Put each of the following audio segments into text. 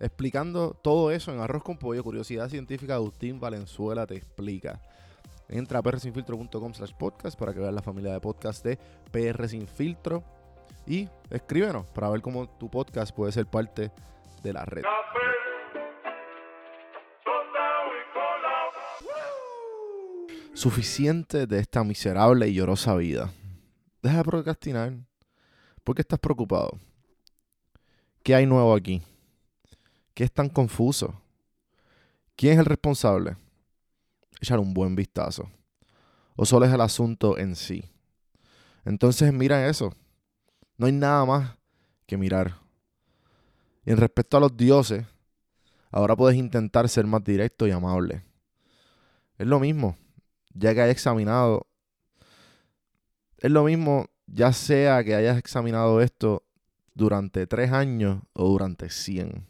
Explicando todo eso en Arroz con Pollo, Curiosidad Científica, Agustín Valenzuela te explica. Entra a prsinfiltro.com slash podcast para que veas la familia de podcast de PR Sin Filtro. Y escríbenos para ver cómo tu podcast puede ser parte de la red. Suficiente de esta miserable y llorosa vida. Deja de procrastinar. ¿Por qué estás preocupado? ¿Qué hay nuevo aquí? ¿Qué es tan confuso? ¿Quién es el responsable? Echar un buen vistazo. ¿O solo es el asunto en sí? Entonces mira eso. No hay nada más que mirar. Y en respecto a los dioses, ahora puedes intentar ser más directo y amable. Es lo mismo, ya que hayas examinado. Es lo mismo, ya sea que hayas examinado esto durante tres años o durante cien.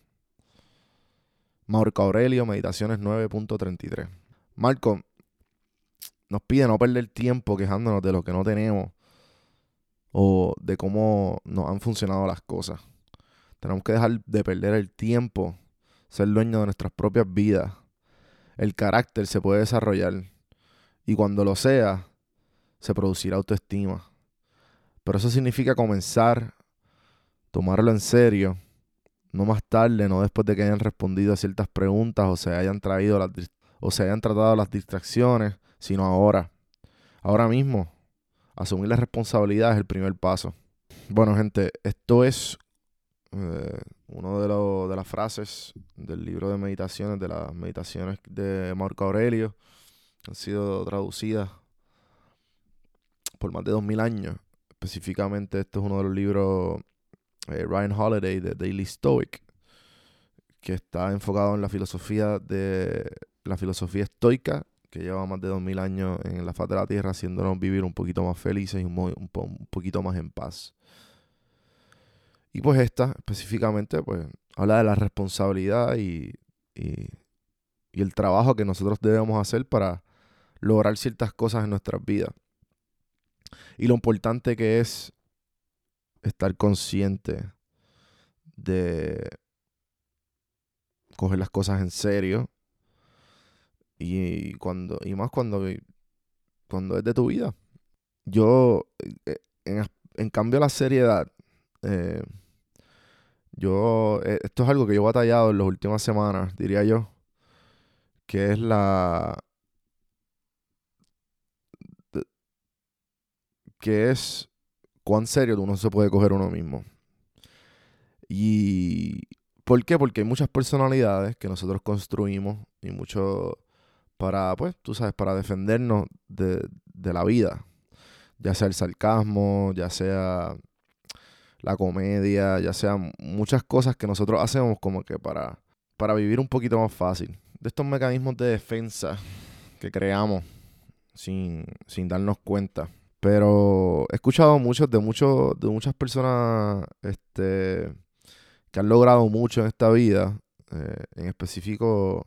Marco Aurelio, Meditaciones 9.33. Marco nos pide no perder tiempo quejándonos de lo que no tenemos o de cómo nos han funcionado las cosas. Tenemos que dejar de perder el tiempo, ser dueños de nuestras propias vidas. El carácter se puede desarrollar y cuando lo sea, se producirá autoestima. Pero eso significa comenzar, tomarlo en serio, no más tarde, no después de que hayan respondido a ciertas preguntas o se hayan traído las o se hayan tratado las distracciones, sino ahora. Ahora mismo, asumir la responsabilidad es el primer paso. Bueno, gente, esto es eh, una de, de las frases del libro de meditaciones, de las meditaciones de Marco Aurelio, han sido traducidas por más de dos mil años. Específicamente, este es uno de los libros eh, Ryan Holiday de Daily Stoic, que está enfocado en la filosofía de la filosofía estoica, que lleva más de dos mil años en la faz de la tierra, haciéndonos vivir un poquito más felices y un, poquito más en paz. Y pues esta, específicamente, pues habla de la responsabilidad y el trabajo que nosotros debemos hacer para lograr ciertas cosas en nuestras vidas. Y lo importante que es estar consciente de coger las cosas en serio. Y cuando y más cuando cuando es de tu vida. Yo eh, en, en cambio la seriedad eh, yo eh, esto es algo que yo he batallado en las últimas semanas diría yo que es la que es cuán serio uno se puede coger uno mismo. Y ¿por qué? Porque hay muchas personalidades que nosotros construimos y mucho para, pues, tú sabes, para defendernos de, de la vida. Ya sea el sarcasmo, ya sea la comedia, ya sea muchas cosas que nosotros hacemos como que para, para vivir un poquito más fácil. De estos mecanismos de defensa que creamos sin, sin darnos cuenta. Pero he escuchado muchos de muchos de muchas personas este, que han logrado mucho en esta vida. Eh, en específico,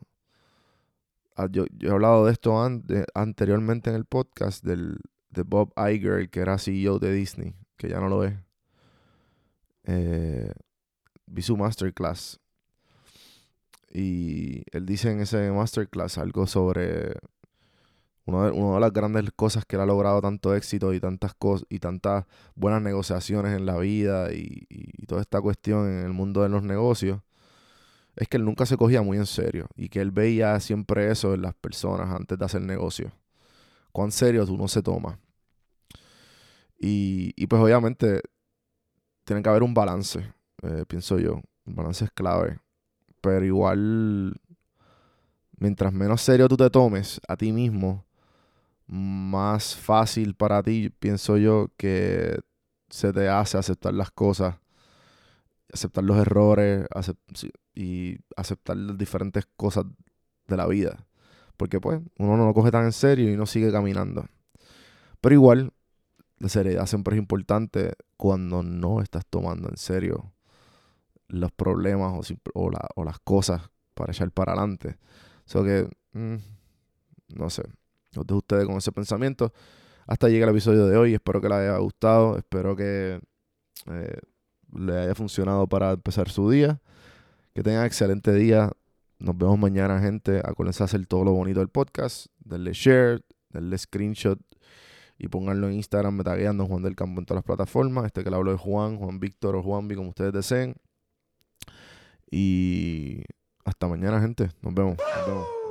ah, yo, he hablado de esto anteriormente en el podcast del, de Bob Iger, que era CEO de Disney, que ya no lo es. Eh, vi su masterclass. Y él dice en ese masterclass algo sobre una de, las grandes cosas que él ha logrado tanto éxito y tantas cosas y tantas buenas negociaciones en la vida y, toda esta cuestión en el mundo de los negocios es que él nunca se cogía muy en serio y que él veía siempre eso en las personas antes de hacer negocio. Cuán serio tú no se toma. Y, y pues obviamente tiene que haber un balance, eh, pienso yo. Un balance es clave. Pero igual, mientras menos serio tú te tomes a ti mismo, más fácil para ti, pienso yo, que se te hace aceptar las cosas, aceptar los errores y aceptar las diferentes cosas de la vida. Porque pues uno no lo coge tan en serio y no sigue caminando. Pero igual, la seriedad siempre es importante cuando no estás tomando en serio los problemas o, o, las cosas para echar para adelante. So que, mm, no sé, los dejo ustedes con ese pensamiento. Hasta llega el episodio de hoy. Espero que les haya gustado. Espero que eh, le haya funcionado para empezar su día. Que tengan excelente día. Nos vemos mañana, gente. Acuérdense a hacer todo lo bonito del podcast. Denle share, denle screenshot y pónganlo en Instagram, me tagueando Juan del Campo en todas las plataformas. Este que le hablo de Juan, Juan Víctor o Juan B, como ustedes deseen. Y hasta mañana, gente. Nos vemos. Nos vemos.